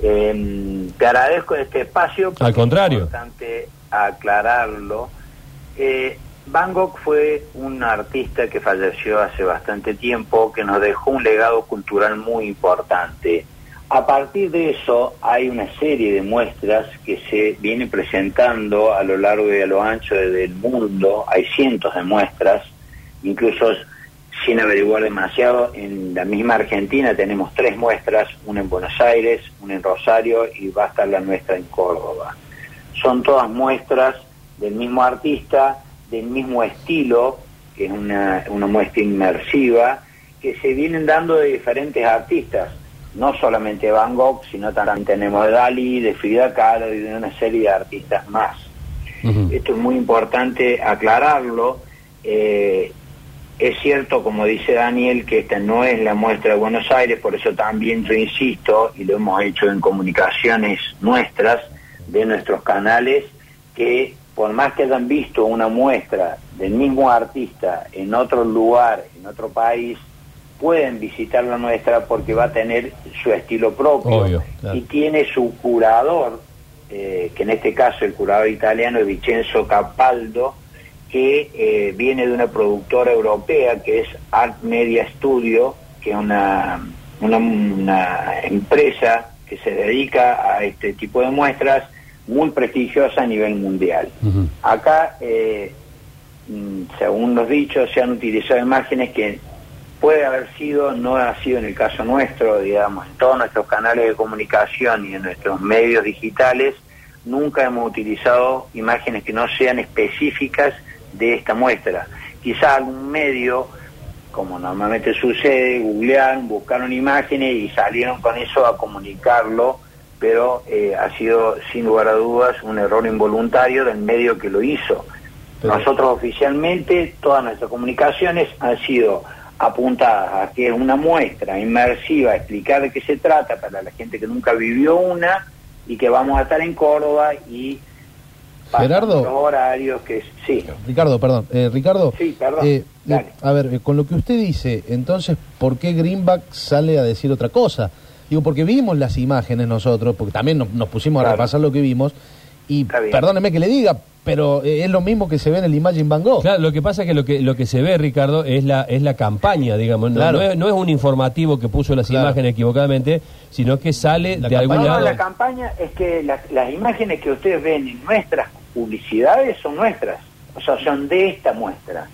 Eh, te agradezco este espacio. porque Al contrario. Es importante aclararlo. Eh, Van Gogh fue un artista que falleció hace bastante tiempo, que nos dejó un legado cultural muy importante. A partir de eso hay una serie de muestras que se viene presentando a lo largo y a lo ancho del mundo. Hay cientos de muestras, incluso sin averiguar demasiado, en la misma Argentina tenemos tres muestras, una en Buenos Aires, una en Rosario y va a estar la nuestra en Córdoba. Son todas muestras del mismo artista, del mismo estilo, que es una, una muestra inmersiva, que se vienen dando de diferentes artistas, no solamente Van Gogh, sino también tenemos de Dalí, de Frida Kahlo y de una serie de artistas más. Esto es muy importante aclararlo. Eh, es cierto, como dice Daniel, que esta no es la muestra de Buenos Aires, por eso también yo insisto, y lo hemos hecho en comunicaciones nuestras, de nuestros canales, que por más que hayan visto una muestra del mismo artista en otro lugar, en otro país, pueden visitar la nuestra porque va a tener su estilo propio Obvio, claro. y tiene su curador, eh, que en este caso el curador italiano es Vincenzo Capaldo, que eh, viene de una productora europea que es Art Media Studio, que es una, una, una empresa que se dedica a este tipo de muestras muy prestigiosa a nivel mundial. Acá, eh, mm, según los dichos, se han utilizado imágenes que puede haber sido, no ha sido en el caso nuestro, digamos, en todos nuestros canales de comunicación y en nuestros medios digitales, nunca hemos utilizado imágenes que no sean específicas de esta muestra. Quizá algún medio, como normalmente sucede, googlearon, buscaron imágenes y salieron con eso a comunicarlo, pero eh, ha sido sin lugar a dudas un error involuntario del medio que lo hizo. Pero- Nosotros oficialmente, todas nuestras comunicaciones han sido apuntadas a que es una muestra inmersiva, explicar de qué se trata para la gente que nunca vivió una y que vamos a estar en Córdoba y Gerardo. horarios que sí. Ricardo, perdón. Eh, Ricardo, Sí, perdón. eh, eh, a ver, eh, con lo que usted dice, entonces, ¿por qué Greenback sale a decir otra cosa? Digo, porque vimos las imágenes nosotros, porque también nos, nos pusimos a repasar lo que vimos, y perdóneme que le diga, pero eh, es lo mismo que se ve en el Imagine Van Gogh. Claro, lo que pasa es que lo que lo que se ve, Ricardo, es la es la campaña, digamos. No, Claro. no es, no es un informativo que puso las Claro. imágenes equivocadamente, sino que sale La de algún campaña- No, lado. la campaña es que las- las imágenes que ustedes ven en nuestras publicidades son nuestras, o sea, son de esta muestra.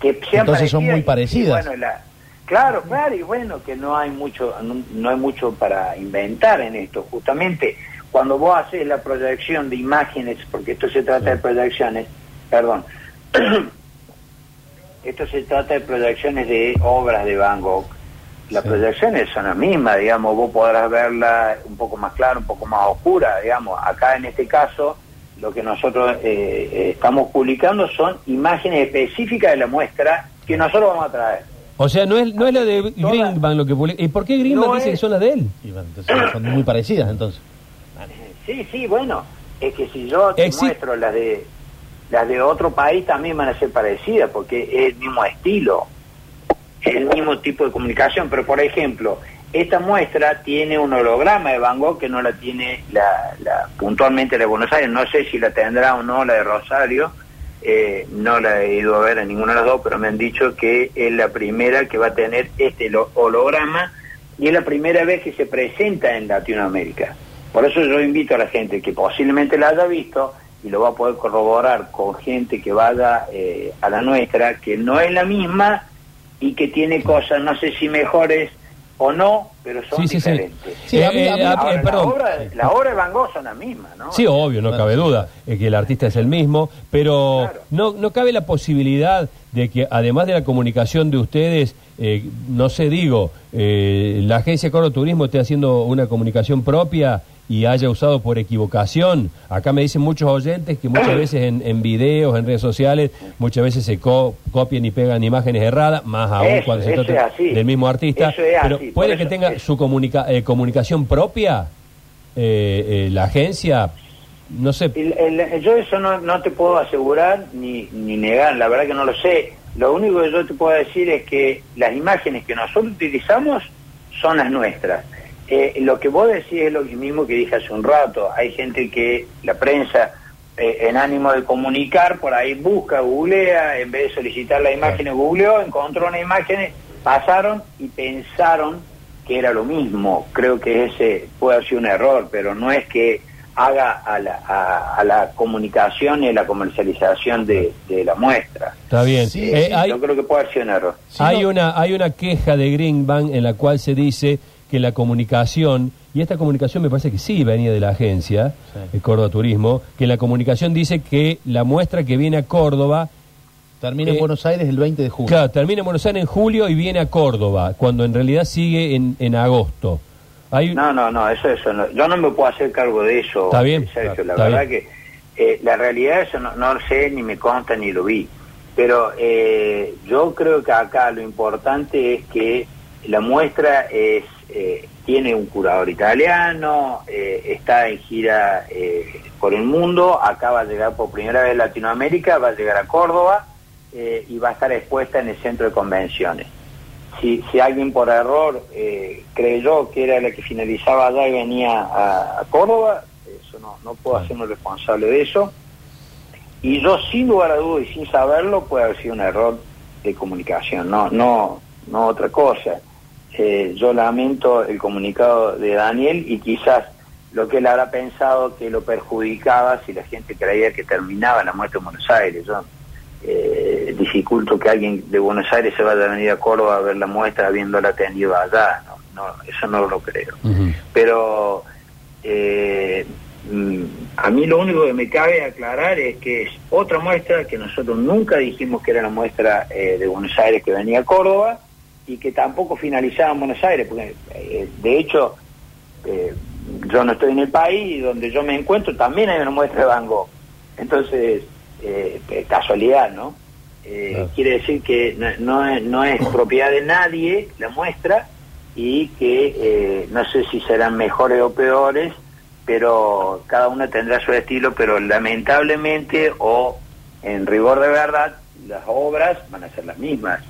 Que sean Entonces son parecidas muy y- y parecidas. bueno, la- claro, claro, y bueno, que no hay mucho, no, no hay mucho para inventar en esto. Justamente cuando vos haces la proyección de imágenes, porque esto se trata de proyecciones, perdón, esto se trata de proyecciones de obras de Van Gogh. Las Sí. proyecciones son las mismas, digamos, vos podrás verla un poco más clara, un poco más oscura, digamos. Acá en este caso, lo que nosotros eh, eh, estamos publicando son imágenes específicas de la muestra que nosotros vamos a traer. O sea, no es no es la de Greenbank lo que publica. ¿Y por qué Greenbank No dice es- que son las de él? Y bueno, entonces son muy parecidas entonces. Sí, sí, bueno, es que si yo te Exi- muestro las de las de otro país también van a ser parecidas porque es el mismo estilo, es el mismo tipo de comunicación, pero por ejemplo, esta muestra tiene un holograma de Van Gogh que no la tiene la, la- puntualmente la de Buenos Aires, no sé si la tendrá o no la de Rosario, eh, no la he ido a ver a ninguna de las dos, pero me han dicho que es la primera que va a tener este lo- holograma y es la primera vez que se presenta en Latinoamérica. Por eso yo invito a la gente que posiblemente la haya visto y lo va a poder corroborar con gente que vaya eh, a la nuestra, que no es la misma y que tiene cosas, no sé si mejores o no, pero son Sí, sí, sí. diferentes. Sí, a mí- Eh, a mí- Ahora, la, obra, la obra de Van Gogh son las mismas, ¿no? Sí, obvio, no cabe duda eh, que el artista es el mismo, pero Claro. no, no cabe la posibilidad de que además de la comunicación de ustedes, eh, no sé, digo, eh, la agencia Coro Turismo esté haciendo una comunicación propia y haya usado por equivocación. Acá me dicen muchos oyentes que muchas veces en, en videos, en redes sociales, muchas veces se co- copian y pegan imágenes erradas, más aún Eso, cuando se trata del mismo artista. Es pero así, puede que eso- tenga eso. su comunica- eh, comunicación propia eh, eh, la agencia, no sé, El- el- yo eso no, no te puedo asegurar ni, ni negar, la verdad que no lo sé. Lo único que yo te puedo decir es que las imágenes que nosotros utilizamos son las nuestras. Eh, lo que vos decís es lo mismo que dije hace un rato. Hay gente que la prensa, eh, en ánimo de comunicar, por ahí busca, googlea, en vez de solicitar la imagen, googleó, encontró una imagen, pasaron y pensaron que era lo mismo. Creo que ese puede ser un error, pero no es que haga a la, a, la comunicación y a la comercialización de, la muestra. Está bien. Sí, eh, yo creo que puede ser un error. hay, una, hay una queja de Greenbank en la cual se dice que la comunicación, y esta comunicación me parece que sí venía de la agencia, de Córdoba Turismo, que la comunicación dice que la muestra que viene a Córdoba... Termina en eh, Buenos Aires el 20 de julio. Claro, termina en Buenos Aires en julio y viene a Córdoba, cuando en realidad sigue en, en agosto. No, no, no, eso, eso yo no me puedo hacer cargo de eso, está bien, Sergio. La verdad que eh, la realidad eso no, no lo sé, ni me consta, ni lo vi. Pero eh, yo creo que acá lo importante es que la muestra es eh, tiene un curador italiano, está en gira por el mundo, acá va a llegar por primera vez a Latinoamérica, va a llegar a Córdoba y va a estar expuesta en el centro de convenciones si, si alguien por error eh, creyó que era la que finalizaba allá y venía a, Córdoba, eso no, no puedo hacerme responsable de eso. Y yo sin lugar a dudas y sin saberlo puede haber sido un error de comunicación, no, no, no otra cosa. Eh, yo lamento el comunicado de Daniel y quizás lo que él habrá pensado que lo perjudicaba si la gente creía que terminaba la muerte en Buenos Aires. Yo eh, dificulto que alguien de Buenos Aires se vaya a venir a Córdoba a ver la muestra habiéndola atendido allá, no, eso no lo creo. Pero eh, mm, a mí lo único que me cabe aclarar es que es otra muestra que nosotros nunca dijimos que era la muestra eh, de Buenos Aires que venía a Córdoba y que tampoco finalizaba en Buenos Aires, porque eh, de hecho yo no estoy en el país y donde yo me encuentro también hay una muestra de Van Gogh. Entonces, eh, casualidad, ¿no? Eh, quiere decir que no, es, no es propiedad de nadie la muestra y que eh, no sé si serán mejores o peores, pero cada uno tendrá su estilo, pero lamentablemente o en rigor de verdad, las obras van a ser las mismas.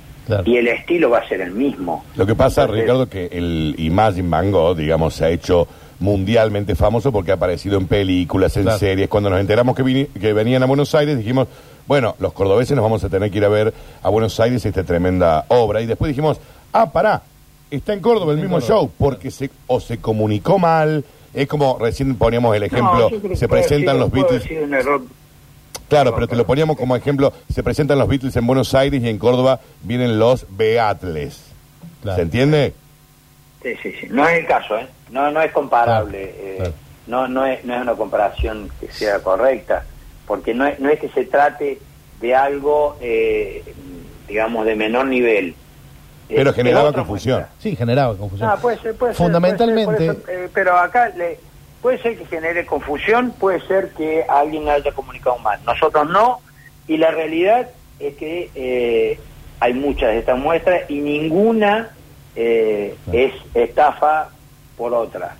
Y el estilo va a ser el mismo. Lo que pasa, Ricardo, que el Imagine Van Gogh, digamos, se ha hecho mundialmente famoso porque ha aparecido en películas, en series. Cuando nos enteramos que, que venían a Buenos Aires, dijimos, bueno, los cordobeses nos vamos a tener que ir a ver a Buenos Aires esta tremenda obra. Y después dijimos, ah, pará, está en Córdoba el mismo show, porque se, o se comunicó mal, es como recién poníamos el ejemplo, se presentan los Beatles. Claro, pero te lo poníamos como ejemplo, se presentan los Beatles en Buenos Aires y en Córdoba vienen los Beatles. ¿Se entiende? Sí, sí, sí. No es el caso, ¿eh? No, no es comparable. Eh, no, no, es, no es una comparación que sea correcta, porque no es, no es que se trate de algo, eh, digamos, de menor nivel. Pero generaba confusión. Sí, generaba confusión. Ah, puede ser, puede Fundamentalmente. pero acá le, puede ser que genere confusión, puede ser que alguien haya comunicado mal. Nosotros no, y la realidad es que hay muchas de estas muestras y ninguna eh, es estafa por otra.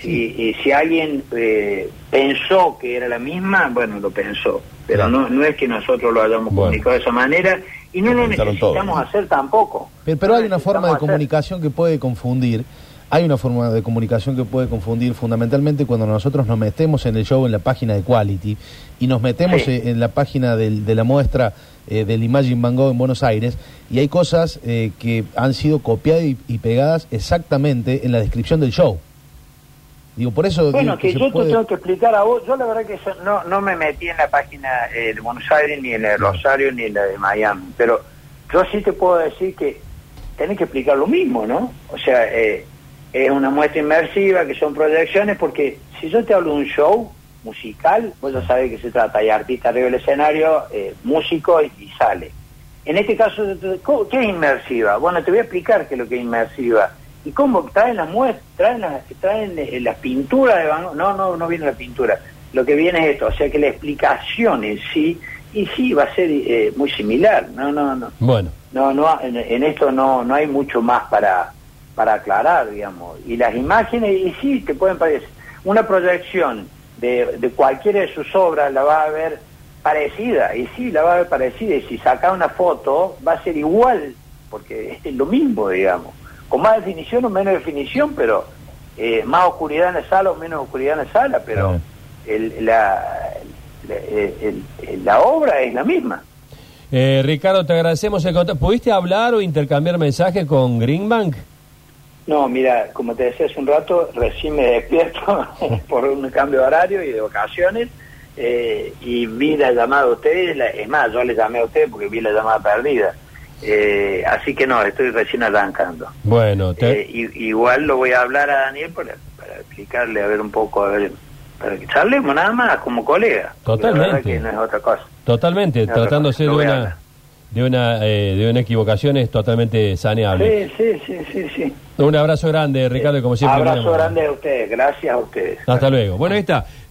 Si, y si alguien eh, pensó que era la misma, bueno, lo pensó. Pero no, no es que nosotros lo hayamos comunicado de esa manera y no lo necesitamos hacer tampoco. Pero, hay una forma de comunicación que puede confundir. Hay una forma de comunicación que puede confundir fundamentalmente cuando nosotros nos metemos en el show en la página de Quality y nos metemos en la página de la muestra eh, del Imagine Van Gogh en Buenos Aires y hay cosas eh, que han sido copiadas y, pegadas exactamente en la descripción del show. Digo, por eso... Bueno, que, yo te tengo que explicar a vos, yo la verdad que no, no me metí en la página eh, de Buenos Aires, ni en la de Rosario, ni en la de Miami, pero yo sí te puedo decir que tenés que explicar lo mismo, ¿no? O sea, es una muestra inmersiva, que son proyecciones, porque si yo te hablo de un show, musical, vos ya sabés que se trata, hay artista arriba del escenario, eh, músico y, sale. En este caso, ¿qué es inmersiva? Bueno, te voy a explicar qué es lo que es inmersiva. ¿Y cómo? Traen las muestras, traen, las, traen eh, las pinturas de Van No, no, no viene la pintura. Lo que viene es esto, o sea que la explicación en sí, y sí, va a ser eh, muy similar. No, no, no. Bueno. No, no, en, en, esto no, no hay mucho más para, para aclarar, digamos. Y las imágenes, y sí, te pueden parecer. Una proyección de, de cualquiera de sus obras la va a ver parecida, y sí, la va a ver parecida, y si saca una foto va a ser igual, porque es lo mismo, digamos, con más definición o menos definición, pero eh, más oscuridad en la sala o menos oscuridad en la sala, pero el- la, la, el- el- la obra es la misma. Eh, Ricardo, te agradecemos el contacto. ¿Pudiste hablar o intercambiar mensajes con Greenbank? No, mira, como te decía hace un rato, recién me despierto por un cambio de horario y de vacaciones eh, y vi la llamada de ustedes, la- es más, yo le llamé a ustedes porque vi la llamada perdida. Eh, así que no, estoy recién arrancando. Bueno, te- Eh, y- igual lo voy a hablar a Daniel para, para explicarle, a ver un poco, a ver, para que charlemos nada más como colega. Totalmente. que no es otra cosa. totalmente, No, tratándose de lo voy a una. De una, eh, de una equivocación es totalmente saneable. Sí, sí, sí, sí, sí. Un abrazo grande, Ricardo, y como siempre. muy Abrazo grande a ustedes, gracias a ustedes. Hasta luego. Bueno, ahí está.